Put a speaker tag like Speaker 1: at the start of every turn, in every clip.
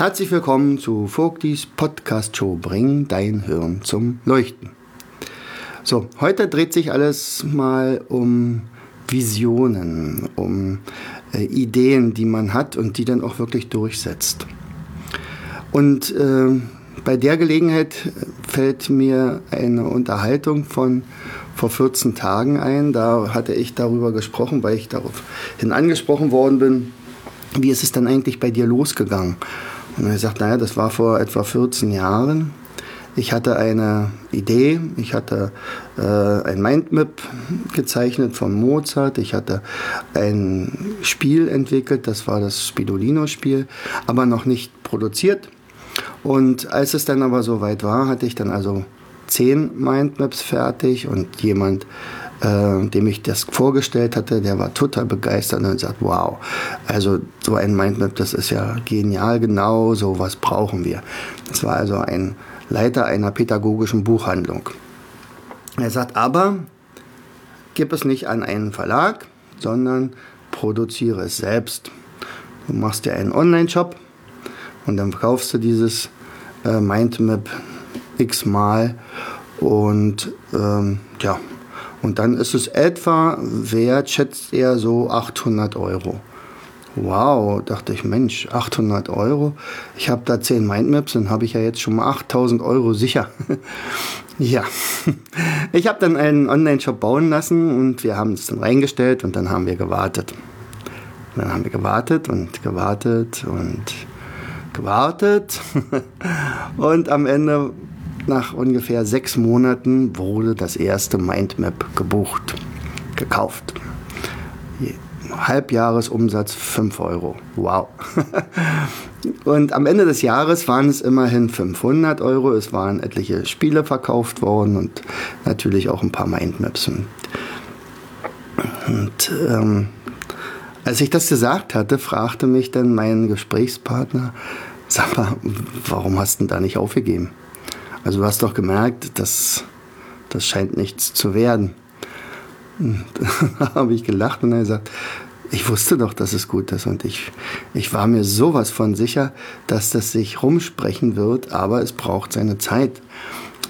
Speaker 1: Herzlich willkommen zu Vogtis Podcast Show Bring dein Hirn zum Leuchten. So, heute dreht sich alles mal um Visionen, um äh, Ideen, die man hat und die dann auch wirklich durchsetzt. Und äh, bei der Gelegenheit fällt mir eine Unterhaltung von vor 14 Tagen ein. Da hatte ich darüber gesprochen, weil ich daraufhin angesprochen worden bin, wie ist es dann eigentlich bei dir losgegangen? Und er sagt, naja, das war vor etwa 14 Jahren. Ich hatte eine Idee, ich hatte äh, ein Mindmap gezeichnet von Mozart, ich hatte ein Spiel entwickelt, das war das Spidolino-Spiel, aber noch nicht produziert. Und als es dann aber soweit war, hatte ich dann also zehn Mindmaps fertig und jemand äh, dem ich das vorgestellt hatte, der war total begeistert und sagt, wow, also so ein Mindmap, das ist ja genial, genau so was brauchen wir. Das war also ein Leiter einer pädagogischen Buchhandlung. Er sagt, aber gib es nicht an einen Verlag, sondern produziere es selbst. Du machst dir einen Online-Shop und dann kaufst du dieses äh, Mindmap x-mal und ähm, ja, und dann ist es etwa wert, schätzt er so 800 Euro. Wow, dachte ich, Mensch, 800 Euro. Ich habe da 10 Mindmaps, dann habe ich ja jetzt schon mal 8000 Euro sicher. ja, ich habe dann einen Online-Shop bauen lassen und wir haben es dann reingestellt und dann haben wir gewartet. dann haben wir gewartet und gewartet und gewartet. und am Ende nach ungefähr sechs Monaten wurde das erste Mindmap gebucht, gekauft. Halbjahresumsatz 5 Euro. Wow. Und am Ende des Jahres waren es immerhin 500 Euro. Es waren etliche Spiele verkauft worden und natürlich auch ein paar Mindmaps. Und, ähm, als ich das gesagt hatte, fragte mich dann mein Gesprächspartner, sag mal, warum hast du denn da nicht aufgegeben? Also du hast doch gemerkt, dass das scheint nichts zu werden. da habe ich gelacht und er gesagt, ich wusste doch, dass es gut ist und ich, ich war mir sowas von sicher, dass das sich rumsprechen wird, aber es braucht seine Zeit.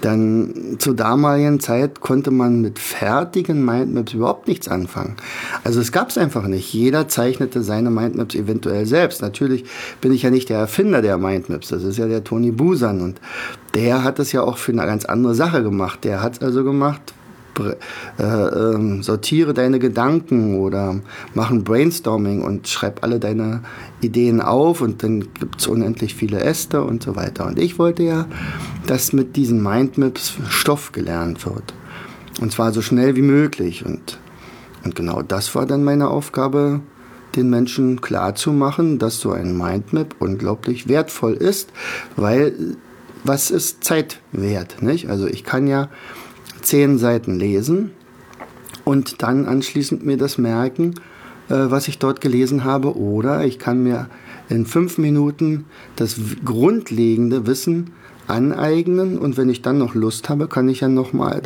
Speaker 1: Dann zur damaligen Zeit konnte man mit fertigen Mindmaps überhaupt nichts anfangen. Also es gab es einfach nicht. Jeder zeichnete seine Mindmaps eventuell selbst. Natürlich bin ich ja nicht der Erfinder der Mindmaps. Das ist ja der Tony Busan und der hat es ja auch für eine ganz andere Sache gemacht. Der hat es also gemacht, äh, äh, sortiere deine Gedanken oder mach ein Brainstorming und schreib alle deine Ideen auf und dann gibt es unendlich viele Äste und so weiter. Und ich wollte ja, dass mit diesen Mindmaps Stoff gelernt wird. Und zwar so schnell wie möglich. Und, und genau das war dann meine Aufgabe, den Menschen klarzumachen, dass so ein Mindmap unglaublich wertvoll ist, weil was ist Zeit wert? Nicht? Also ich kann ja zehn Seiten lesen und dann anschließend mir das merken, äh, was ich dort gelesen habe. Oder ich kann mir in fünf Minuten das grundlegende Wissen aneignen und wenn ich dann noch Lust habe, kann ich ja nochmal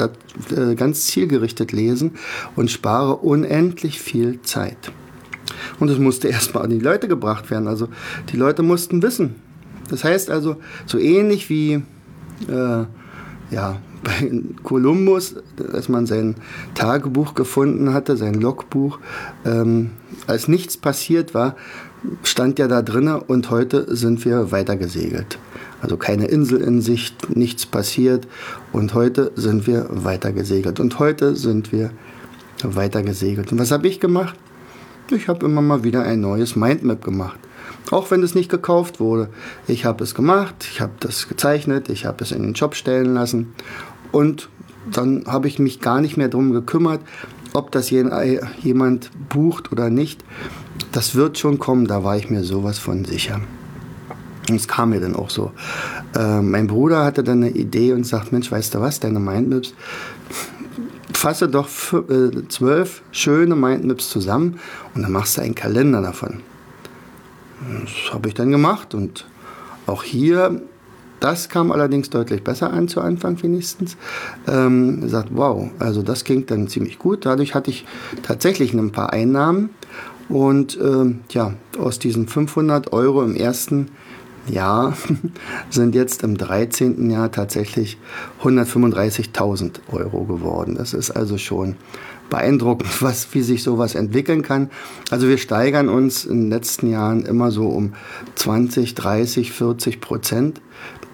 Speaker 1: äh, ganz zielgerichtet lesen und spare unendlich viel Zeit. Und es musste erstmal an die Leute gebracht werden. Also die Leute mussten wissen. Das heißt also, so ähnlich wie äh, ja, bei Kolumbus, als man sein Tagebuch gefunden hatte, sein Logbuch, ähm, als nichts passiert war, stand ja da drinnen und heute sind wir weitergesegelt. Also keine Insel in Sicht, nichts passiert und heute sind wir weitergesegelt. Und heute sind wir weitergesegelt. Und was habe ich gemacht? Ich habe immer mal wieder ein neues Mindmap gemacht. Auch wenn es nicht gekauft wurde. Ich habe es gemacht, ich habe das gezeichnet, ich habe es in den Job stellen lassen und dann habe ich mich gar nicht mehr darum gekümmert, ob das jemand bucht oder nicht. Das wird schon kommen, da war ich mir sowas von sicher. Und es kam mir dann auch so. Äh, mein Bruder hatte dann eine Idee und sagt, Mensch, weißt du was, deine Mindmaps, fasse doch äh, zwölf schöne Mindmaps zusammen und dann machst du einen Kalender davon. Das habe ich dann gemacht und auch hier, das kam allerdings deutlich besser an zu Anfang wenigstens. Ähm, sagt, wow, also das ging dann ziemlich gut. Dadurch hatte ich tatsächlich ein paar Einnahmen und ähm, ja, aus diesen 500 Euro im ersten Jahr sind jetzt im 13. Jahr tatsächlich 135.000 Euro geworden. Das ist also schon beeindruckend, was, wie sich sowas entwickeln kann. Also wir steigern uns in den letzten Jahren immer so um 20, 30, 40 Prozent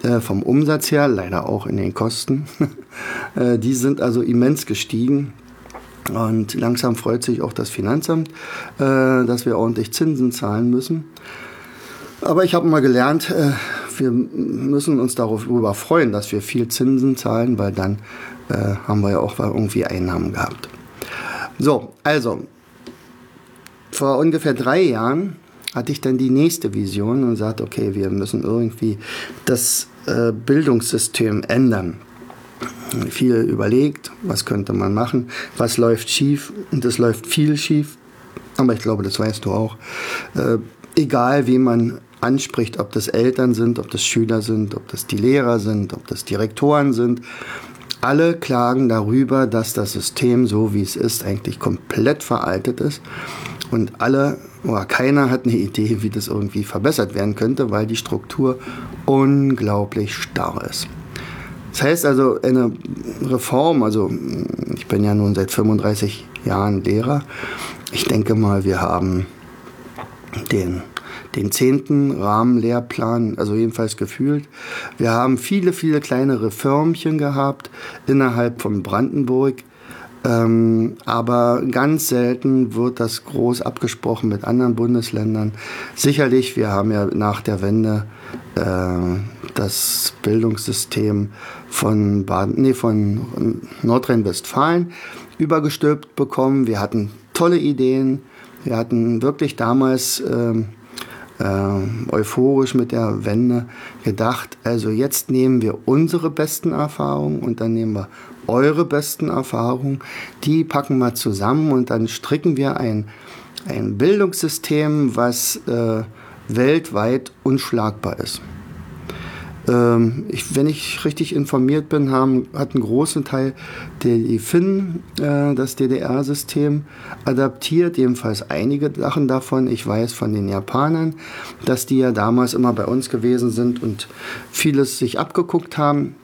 Speaker 1: äh, vom Umsatz her, leider auch in den Kosten. Äh, die sind also immens gestiegen. Und langsam freut sich auch das Finanzamt, äh, dass wir ordentlich Zinsen zahlen müssen. Aber ich habe mal gelernt, wir müssen uns darüber freuen, dass wir viel Zinsen zahlen, weil dann haben wir ja auch irgendwie Einnahmen gehabt. So, also, vor ungefähr drei Jahren hatte ich dann die nächste Vision und sagte, okay, wir müssen irgendwie das äh, Bildungssystem ändern. Viel überlegt, was könnte man machen, was läuft schief und es läuft viel schief. Aber ich glaube, das weißt du auch. Äh, egal, wie man anspricht, ob das Eltern sind, ob das Schüler sind, ob das die Lehrer sind, ob das Direktoren sind, alle klagen darüber, dass das System, so wie es ist, eigentlich komplett veraltet ist. Und alle oder keiner hat eine Idee, wie das irgendwie verbessert werden könnte, weil die Struktur unglaublich starr ist. Das heißt also, eine Reform, also ich bin ja nun seit 35 Jahren Lehrer, ich denke mal, wir haben den den zehnten Rahmenlehrplan, also jedenfalls gefühlt. Wir haben viele, viele kleinere Firmchen gehabt innerhalb von Brandenburg. Ähm, aber ganz selten wird das groß abgesprochen mit anderen Bundesländern. Sicherlich, wir haben ja nach der Wende äh, das Bildungssystem von, nee, von Nordrhein-Westfalen übergestülpt bekommen. Wir hatten tolle Ideen. Wir hatten wirklich damals äh, äh, euphorisch mit der Wende gedacht, also jetzt nehmen wir unsere besten Erfahrungen und dann nehmen wir eure besten Erfahrungen, die packen wir zusammen und dann stricken wir ein, ein Bildungssystem, was äh, weltweit unschlagbar ist. Ähm, ich, wenn ich richtig informiert bin, haben, hat ein großer Teil der die Finnen äh, das DDR-System adaptiert, jedenfalls einige Sachen davon. Ich weiß von den Japanern, dass die ja damals immer bei uns gewesen sind und vieles sich abgeguckt haben.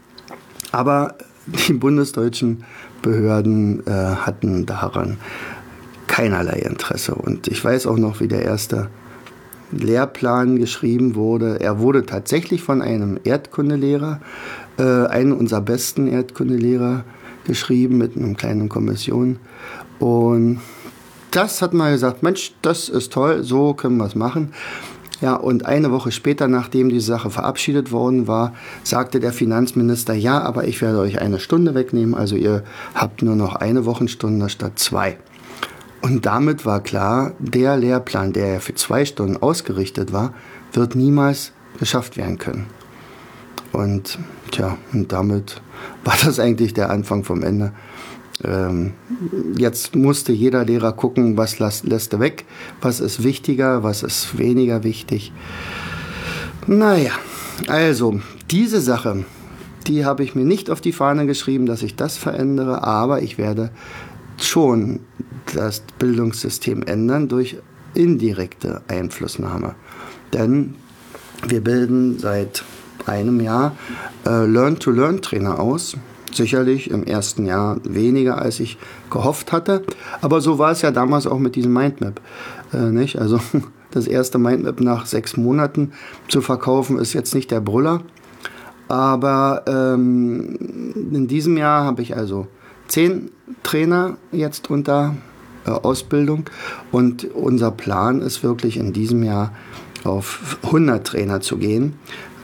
Speaker 1: Aber die bundesdeutschen Behörden äh, hatten daran keinerlei Interesse. Und ich weiß auch noch, wie der erste Lehrplan geschrieben wurde. Er wurde tatsächlich von einem Erdkundelehrer, äh, einem unserer besten Erdkundelehrer, geschrieben mit einer kleinen Kommission. Und das hat man gesagt, Mensch, das ist toll, so können wir es machen. Ja, und eine Woche später, nachdem die Sache verabschiedet worden war, sagte der Finanzminister, ja, aber ich werde euch eine Stunde wegnehmen, also ihr habt nur noch eine Wochenstunde statt zwei. Und damit war klar, der Lehrplan, der ja für zwei Stunden ausgerichtet war, wird niemals geschafft werden können. Und tja, und damit war das eigentlich der Anfang vom Ende. Ähm, jetzt musste jeder Lehrer gucken, was lässt, lässt er weg, was ist wichtiger, was ist weniger wichtig. Naja, also diese Sache, die habe ich mir nicht auf die Fahne geschrieben, dass ich das verändere, aber ich werde schon das Bildungssystem ändern durch indirekte Einflussnahme. Denn wir bilden seit einem Jahr äh, Learn-to-Learn-Trainer aus. Sicherlich im ersten Jahr weniger, als ich gehofft hatte. Aber so war es ja damals auch mit diesem Mindmap. Äh, nicht? Also das erste Mindmap nach sechs Monaten zu verkaufen, ist jetzt nicht der Brüller. Aber ähm, in diesem Jahr habe ich also zehn Trainer jetzt unter äh, Ausbildung und unser Plan ist wirklich in diesem Jahr auf 100 Trainer zu gehen.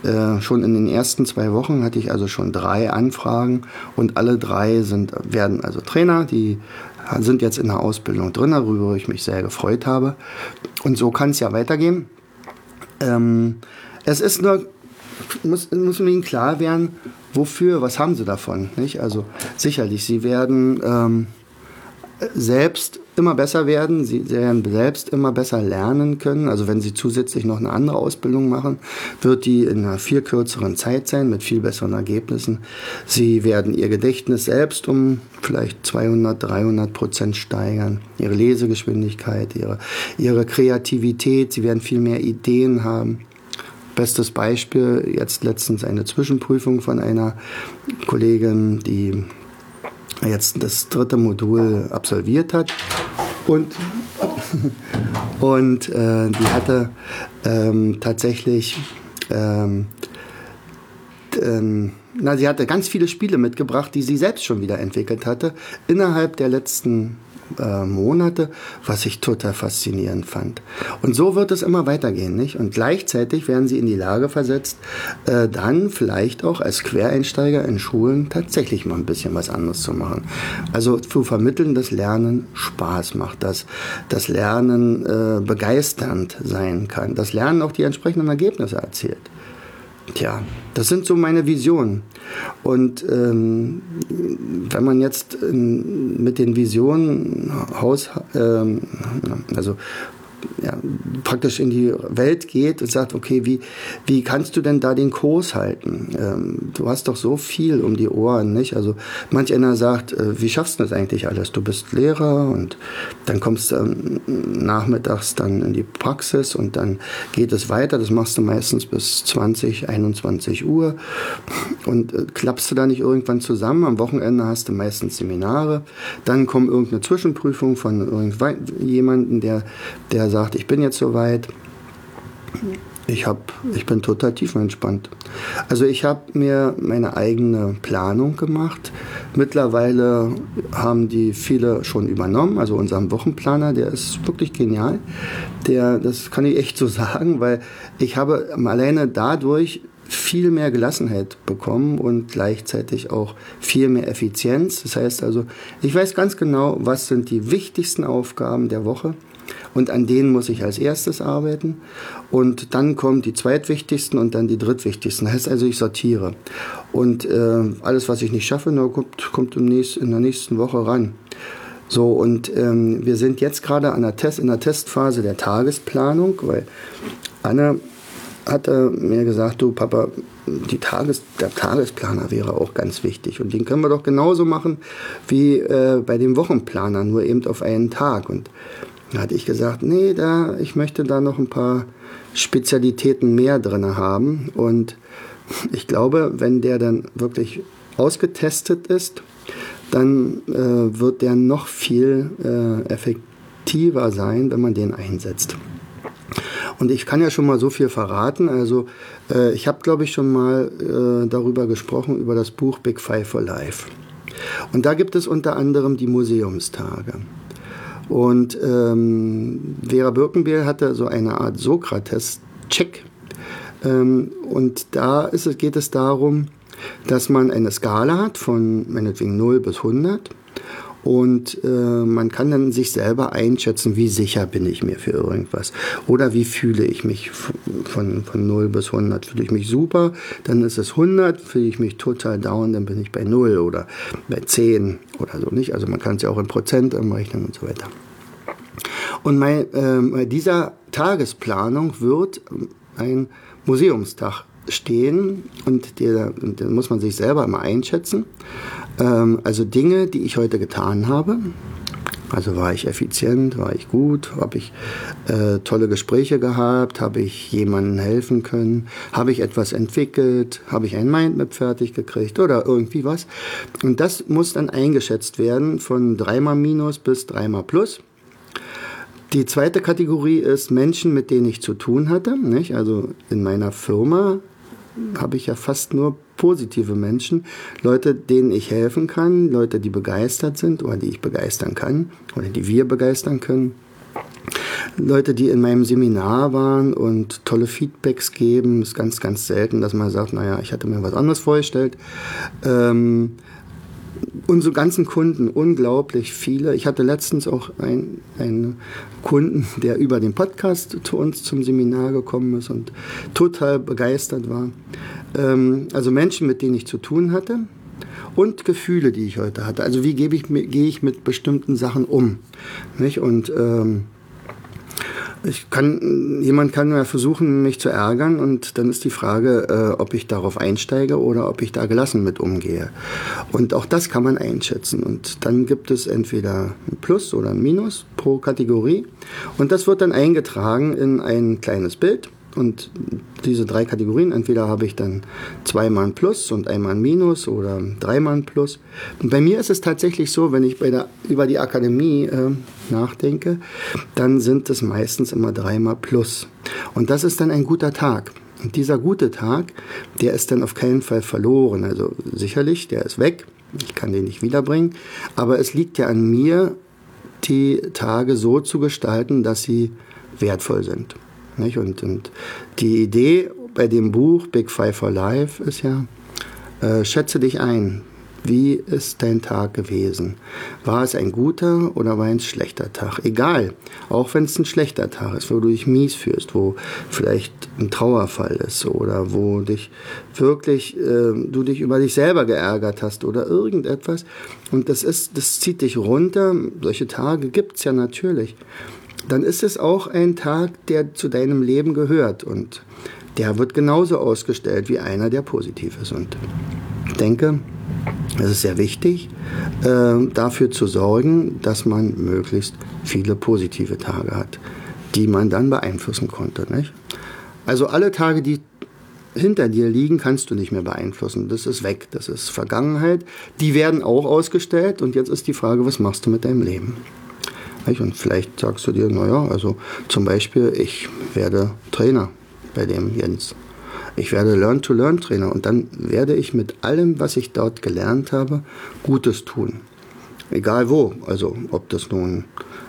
Speaker 1: Äh, schon in den ersten zwei Wochen hatte ich also schon drei Anfragen und alle drei sind, werden also Trainer, die sind jetzt in der Ausbildung drin, darüber ich mich sehr gefreut habe. Und so kann es ja weitergehen. Ähm, Es ist nur, muss, muss ihnen klar werden, wofür, was haben sie davon. Nicht? Also sicherlich, sie werden ähm, selbst immer besser werden, sie werden selbst immer besser lernen können. Also wenn sie zusätzlich noch eine andere Ausbildung machen, wird die in einer viel kürzeren Zeit sein, mit viel besseren Ergebnissen. Sie werden ihr Gedächtnis selbst um vielleicht 200, 300 Prozent steigern, ihre Lesegeschwindigkeit, ihre, ihre Kreativität, sie werden viel mehr Ideen haben. Bestes Beispiel, jetzt letztens eine Zwischenprüfung von einer Kollegin, die jetzt das dritte Modul absolviert hat. Und, und äh, die hatte ähm, tatsächlich, ähm, ähm, na, sie hatte ganz viele Spiele mitgebracht, die sie selbst schon wieder entwickelt hatte, innerhalb der letzten äh, Monate, was ich total faszinierend fand. Und so wird es immer weitergehen, nicht? Und gleichzeitig werden sie in die Lage versetzt, äh, dann vielleicht auch als Quereinsteiger in Schulen tatsächlich mal ein bisschen was anderes zu machen. Also zu vermitteln, dass Lernen Spaß macht, dass das Lernen äh, begeisternd sein kann, dass Lernen auch die entsprechenden Ergebnisse erzielt. Tja, das sind so meine Visionen. Und ähm, wenn man jetzt ähm, mit den Visionen Haus, ähm, also ja, praktisch in die Welt geht und sagt, okay, wie, wie kannst du denn da den Kurs halten? Ähm, du hast doch so viel um die Ohren, nicht? Also manch einer sagt, äh, wie schaffst du das eigentlich alles? Du bist Lehrer und dann kommst du ähm, nachmittags dann in die Praxis und dann geht es weiter. Das machst du meistens bis 20, 21 Uhr und äh, klappst du da nicht irgendwann zusammen. Am Wochenende hast du meistens Seminare. Dann kommt irgendeine Zwischenprüfung von irgendjemandem, der, der sagt, ich bin jetzt soweit. Ich, hab, ich bin total tiefenentspannt. Also ich habe mir meine eigene Planung gemacht. Mittlerweile haben die viele schon übernommen. Also unseren Wochenplaner, der ist wirklich genial. Der, das kann ich echt so sagen, weil ich habe alleine dadurch viel mehr Gelassenheit bekommen und gleichzeitig auch viel mehr Effizienz. Das heißt also, ich weiß ganz genau, was sind die wichtigsten Aufgaben der Woche und an denen muss ich als erstes arbeiten. Und dann kommen die zweitwichtigsten und dann die drittwichtigsten. Das heißt also, ich sortiere. Und äh, alles, was ich nicht schaffe, kommt, kommt im nächsten, in der nächsten Woche ran. So, und ähm, wir sind jetzt gerade an der Test, in der Testphase der Tagesplanung, weil Anne hatte mir gesagt, du Papa, die Tages, der Tagesplaner wäre auch ganz wichtig. Und den können wir doch genauso machen wie äh, bei dem Wochenplaner, nur eben auf einen Tag. Und da hatte ich gesagt, nee, da, ich möchte da noch ein paar Spezialitäten mehr drin haben. Und ich glaube, wenn der dann wirklich ausgetestet ist, dann äh, wird der noch viel äh, effektiver sein, wenn man den einsetzt. Und ich kann ja schon mal so viel verraten. Also äh, ich habe, glaube ich, schon mal äh, darüber gesprochen, über das Buch Big Five for Life. Und da gibt es unter anderem die Museumstage. Und ähm, Vera Birkenbiel hatte so eine Art Sokrates-Check. Ähm, und da ist geht es darum, dass man eine Skala hat von meinetwegen 0 bis 100 und äh, man kann dann sich selber einschätzen, wie sicher bin ich mir für irgendwas. Oder wie fühle ich mich von, von 0 bis 100. Fühle ich mich super, dann ist es 100. Fühle ich mich total down, dann bin ich bei 0 oder bei 10 oder so nicht. Also man kann es ja auch in Prozent umrechnen und so weiter. Und äh, bei dieser Tagesplanung wird ein Museumstag stehen und der, den muss man sich selber immer einschätzen. Ähm, also Dinge, die ich heute getan habe. Also war ich effizient, war ich gut, habe ich äh, tolle Gespräche gehabt, habe ich jemandem helfen können, habe ich etwas entwickelt, habe ich ein Mindmap fertig gekriegt oder irgendwie was. Und das muss dann eingeschätzt werden von dreimal Minus bis dreimal Plus. Die zweite Kategorie ist Menschen, mit denen ich zu tun hatte. Nicht? Also in meiner Firma habe ich ja fast nur positive Menschen, Leute, denen ich helfen kann, Leute, die begeistert sind oder die ich begeistern kann oder die wir begeistern können. Leute, die in meinem Seminar waren und tolle Feedbacks geben, ist ganz, ganz selten, dass man sagt, naja, ich hatte mir was anderes vorgestellt. Ähm, unsere ganzen Kunden, unglaublich viele. Ich hatte letztens auch einen, Kunden, der über den Podcast zu uns zum Seminar gekommen ist und total begeistert war. Ähm, also Menschen, mit denen ich zu tun hatte und Gefühle, die ich heute hatte. Also wie gebe ich, gehe ich mit bestimmten Sachen um? Nicht? Und ähm, ich kann, jemand kann ja versuchen, mich zu ärgern und dann ist die Frage, äh, ob ich darauf einsteige oder ob ich da gelassen mit umgehe. Und auch das kann man einschätzen. Und dann gibt es entweder ein Plus oder ein Minus pro Kategorie. Und das wird dann eingetragen in ein kleines Bild. Und diese drei Kategorien, entweder habe ich dann zweimal ein Plus und einmal ein Minus oder dreimal ein Plus. Und bei mir ist es tatsächlich so, wenn ich der, über die Akademie äh, nachdenke, dann sind es meistens immer dreimal Plus. Und das ist dann ein guter Tag. Und dieser gute Tag, der ist dann auf keinen Fall verloren. Also sicherlich, der ist weg. Ich kann den nicht wiederbringen. Aber es liegt ja an mir, die Tage so zu gestalten, dass sie wertvoll sind. Nicht? Und, und die Idee bei dem Buch Big Five for Life ist ja, äh, schätze dich ein. Wie ist dein Tag gewesen? War es ein guter oder war es ein schlechter Tag? Egal, auch wenn es ein schlechter Tag ist, wo du dich mies fühlst, wo vielleicht ein Trauerfall ist oder wo dich wirklich, äh, du dich über dich selber geärgert hast oder irgendetwas. Und das ist, das zieht dich runter. Solche Tage gibt es ja natürlich dann ist es auch ein Tag, der zu deinem Leben gehört und der wird genauso ausgestellt wie einer, der positiv ist. Und ich denke, es ist sehr wichtig, äh, dafür zu sorgen, dass man möglichst viele positive Tage hat, die man dann beeinflussen konnte. Nicht? Also alle Tage, die hinter dir liegen, kannst du nicht mehr beeinflussen. Das ist weg, das ist Vergangenheit. Die werden auch ausgestellt und jetzt ist die Frage, was machst du mit deinem Leben? Und vielleicht sagst du dir, naja, also zum Beispiel, ich werde Trainer bei dem Jens. Ich werde Learn-to-Learn-Trainer und dann werde ich mit allem, was ich dort gelernt habe, Gutes tun. Egal wo, also ob das nun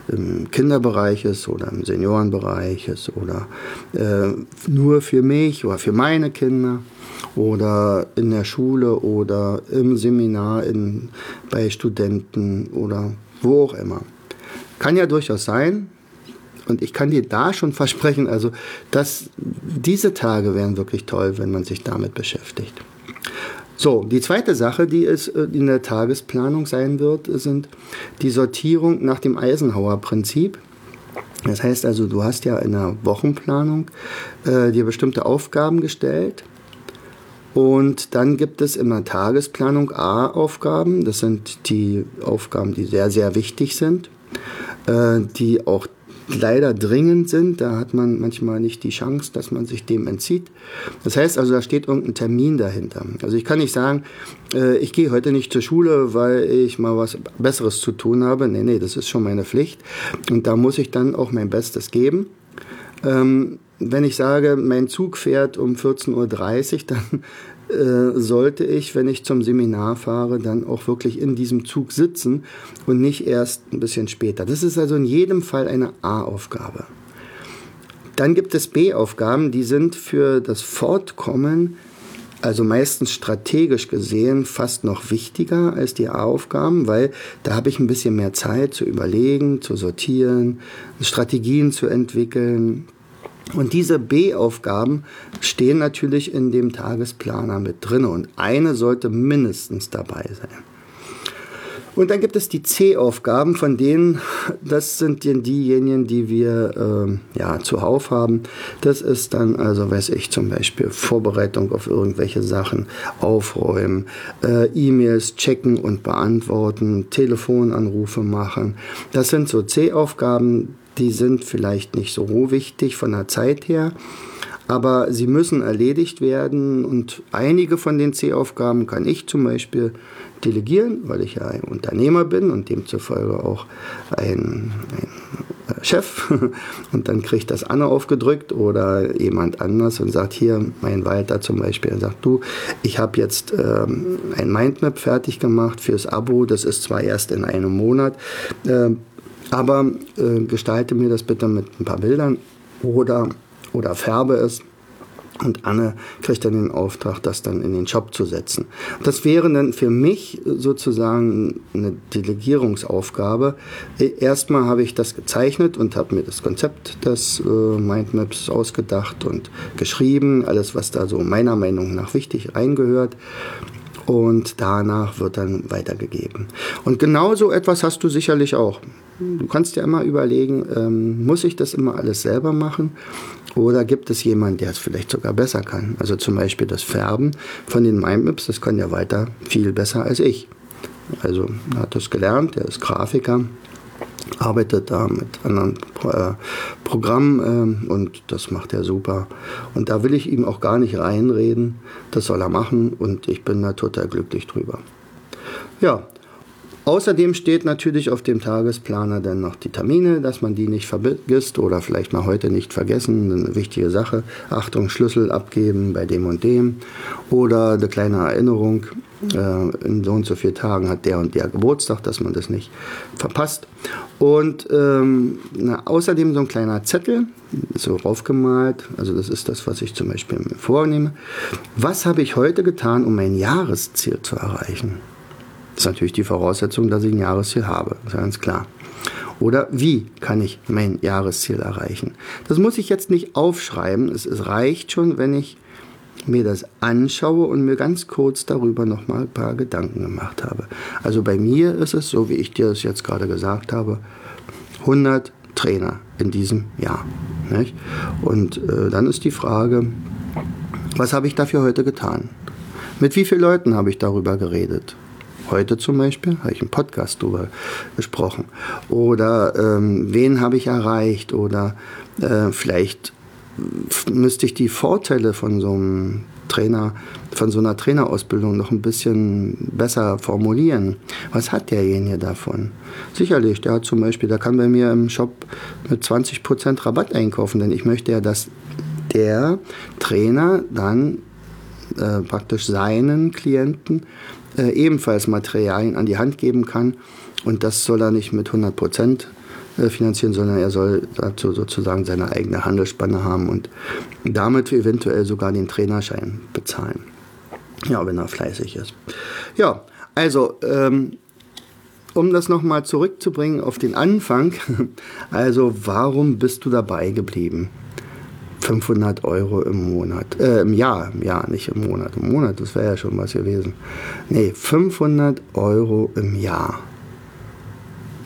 Speaker 1: im Kinderbereich ist oder im Seniorenbereich ist oder äh, nur für mich oder für meine Kinder oder in der Schule oder im Seminar in, bei Studenten oder wo auch immer. Kann ja durchaus sein. Und ich kann dir da schon versprechen, also, dass diese Tage wären wirklich toll, wenn man sich damit beschäftigt. So, die zweite Sache, die es äh, in der Tagesplanung sein wird, sind die Sortierung nach dem Eisenhower-Prinzip. Das heißt also, du hast ja in der Wochenplanung äh, dir bestimmte Aufgaben gestellt. Und dann gibt es in der Tagesplanung A-Aufgaben. Das sind die Aufgaben, die sehr, sehr wichtig sind äh, die auch leider dringend sind. Da hat man manchmal nicht die Chance, dass man sich dem entzieht. Das heißt also, da steht irgendein Termin dahinter. Also ich kann nicht sagen, äh, ich gehe heute nicht zur Schule, weil ich mal was Besseres zu tun habe. Nee, nee, das ist schon meine Pflicht. Und da muss ich dann auch mein Bestes geben. Ähm, wenn ich sage, mein Zug fährt um 14.30 Uhr, dann äh, sollte ich, wenn ich zum Seminar fahre, dann auch wirklich in diesem Zug sitzen und nicht erst ein bisschen später. Das ist also in jedem Fall eine A-Aufgabe. Dann gibt es B-Aufgaben, die sind für das Fortkommen, also meistens strategisch gesehen, fast noch wichtiger als die A-Aufgaben, weil da habe ich ein bisschen mehr Zeit zu überlegen, zu sortieren, Strategien zu entwickeln, und diese B-Aufgaben stehen natürlich in dem Tagesplaner mit drin und eine sollte mindestens dabei sein. Und dann gibt es die C-Aufgaben, von denen, das sind diejenigen, die wir äh, ja, zuhauf haben. Das ist dann, also weiß ich zum Beispiel, Vorbereitung auf irgendwelche Sachen, aufräumen, äh, E-Mails checken und beantworten, Telefonanrufe machen. Das sind so C-Aufgaben, die sind vielleicht nicht so wichtig von der Zeit her, aber sie müssen erledigt werden und einige von den C-Aufgaben kann ich zum Beispiel delegieren, weil ich ja ein Unternehmer bin und demzufolge auch ein, ein Chef. Und dann kriegt das Anne aufgedrückt oder jemand anders und sagt hier, mein Walter zum Beispiel, er sagt du, ich habe jetzt ähm, ein Mindmap fertig gemacht fürs Abo, das ist zwar erst in einem Monat, äh, aber äh, gestalte mir das bitte mit ein paar Bildern oder, oder färbe es. Und Anne kriegt dann den Auftrag, das dann in den Shop zu setzen. Das wäre dann für mich sozusagen eine Delegierungsaufgabe. Erstmal habe ich das gezeichnet und habe mir das Konzept des äh, Mindmaps ausgedacht und geschrieben, alles was da so meiner Meinung nach wichtig reingehört und danach wird dann weitergegeben. Und genau so etwas hast du sicherlich auch. Du kannst dir immer überlegen, ähm, muss ich das immer alles selber machen oder gibt es jemanden, der es vielleicht sogar besser kann? Also zum Beispiel das Färben von den Mindmaps, das kann ja weiter viel besser als ich. Also er hat das gelernt, er ist Grafiker arbeitet da mit anderen äh, Programmen äh, und das macht er super. Und da will ich ihm auch gar nicht reinreden. Das soll er machen und ich bin da total glücklich drüber. Ja, Außerdem steht natürlich auf dem Tagesplaner dann noch die Termine, dass man die nicht vergisst oder vielleicht mal heute nicht vergessen. Eine wichtige Sache. Achtung, Schlüssel abgeben bei dem und dem. Oder eine kleine Erinnerung. Äh, in so und so vielen Tagen hat der und der Geburtstag, dass man das nicht verpasst. Und ähm, na, außerdem so ein kleiner Zettel, so raufgemalt. Also das ist das, was ich zum Beispiel mir vornehme. Was habe ich heute getan, um mein Jahresziel zu erreichen? Das ist natürlich die Voraussetzung, dass ich ein Jahresziel habe, ist ganz klar. Oder wie kann ich mein Jahresziel erreichen? Das muss ich jetzt nicht aufschreiben. Es, es reicht schon, wenn ich mir das anschaue und mir ganz kurz darüber noch mal ein paar Gedanken gemacht habe. Also bei mir ist es, so wie ich dir das jetzt gerade gesagt habe, 100 Trainer in diesem Jahr. Nicht? Und äh, dann ist die Frage, was habe ich dafür heute getan? Mit wie vielen Leuten habe ich darüber geredet? Heute zum Beispiel habe ich einen Podcast darüber gesprochen. Oder ähm, wen habe ich erreicht? Oder äh, vielleicht müsste ich die Vorteile von so einem Trainer, von so einer Trainerausbildung noch ein bisschen besser formulieren. Was hat derjenige davon? Sicherlich, der hat zum Beispiel, der kann bei mir im Shop mit 20% Rabatt einkaufen, denn ich möchte ja, dass der Trainer dann äh, praktisch seinen Klienten äh, ebenfalls Materialien an die Hand geben kann. Und das soll er nicht mit 100 Prozent äh, finanzieren, sondern er soll dazu sozusagen seine eigene Handelsspanne haben und damit eventuell sogar den Trainerschein bezahlen. Ja, wenn er fleißig ist. Ja, also ähm, um das nochmal zurückzubringen auf den Anfang, also warum bist du dabei geblieben? 500 Euro im Monat, äh, im Jahr, im Jahr, nicht im Monat. Im Monat, das wäre ja schon was gewesen. Nee, 500 Euro im Jahr.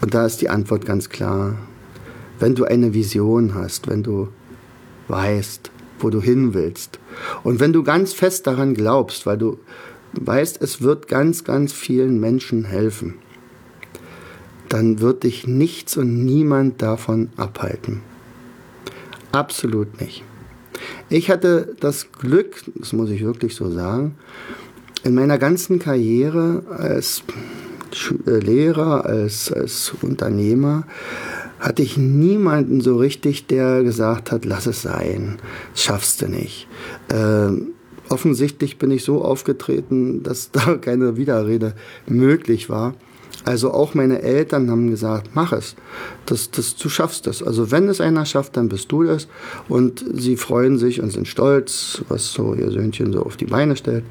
Speaker 1: Und da ist die Antwort ganz klar. Wenn du eine Vision hast, wenn du weißt, wo du hin willst und wenn du ganz fest daran glaubst, weil du weißt, es wird ganz, ganz vielen Menschen helfen, dann wird dich nichts und niemand davon abhalten. Absolut nicht. Ich hatte das Glück, das muss ich wirklich so sagen, in meiner ganzen Karriere als äh, Lehrer, als, als Unternehmer, hatte ich niemanden so richtig, der gesagt hat, lass es sein, schaffst du nicht. Äh, offensichtlich bin ich so aufgetreten, dass da keine Widerrede möglich war. Also auch meine Eltern haben gesagt, mach es. Das, das, du schaffst es. Also wenn es einer schafft, dann bist du es. Und sie freuen sich und sind stolz, was so ihr Söhnchen so auf die Beine stellt.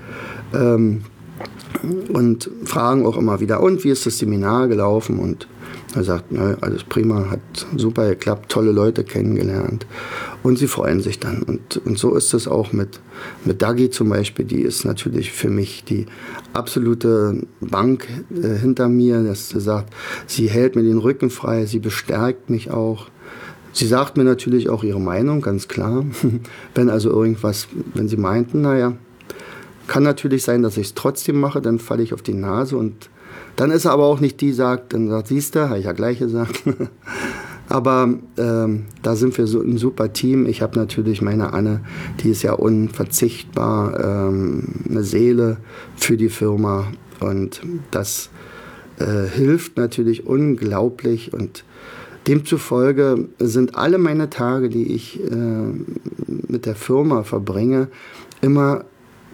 Speaker 1: Ähm, und fragen auch immer wieder, und wie ist das Seminar gelaufen? Und er sagt, nö, alles prima, hat super geklappt, tolle Leute kennengelernt. Und sie freuen sich dann. Und, und so ist es auch mit, mit Dagi zum Beispiel. Die ist natürlich für mich die absolute Bank äh, hinter mir. Dass sie sagt, sie hält mir den Rücken frei, sie bestärkt mich auch. Sie sagt mir natürlich auch ihre Meinung, ganz klar. wenn also irgendwas, wenn sie meinten, naja, kann natürlich sein, dass ich es trotzdem mache, dann falle ich auf die Nase und dann ist er aber auch nicht die, sagt, dann sagt, siehst du, habe ich ja gleich gesagt. aber ähm, da sind wir so ein super Team. Ich habe natürlich meine Anne, die ist ja unverzichtbar, ähm, eine Seele für die Firma und das äh, hilft natürlich unglaublich und Demzufolge sind alle meine Tage, die ich äh, mit der Firma verbringe, immer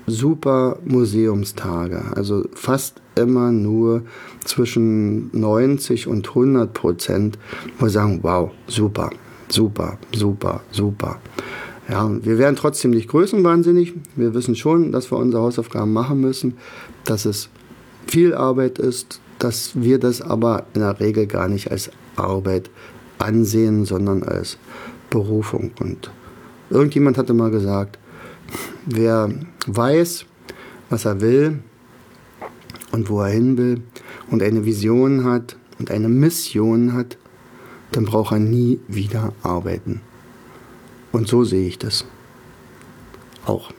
Speaker 1: super Museumstage. Also fast immer nur zwischen 90 und 100 Prozent, wo wir sagen, wow, super, super, super, super. Ja, wir werden trotzdem nicht größenwahnsinnig. Wir wissen schon, dass wir unsere Hausaufgaben machen müssen, dass es viel Arbeit ist, dass wir das aber in der Regel gar nicht als Arbeit ansehen, sondern als Berufung. Und irgendjemand hatte mal gesagt, wer weiß, was er will und wo er hin will und eine Vision hat und eine Mission hat, dann braucht er nie wieder arbeiten. Und so sehe ich das auch.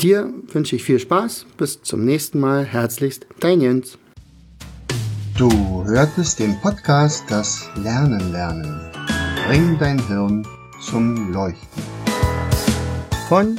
Speaker 1: Dir wünsche ich viel Spaß. Bis zum nächsten Mal. Herzlichst, dein Jens. Du hörtest den Podcast Das Lernen lernen. Bring dein Hirn zum Leuchten. Von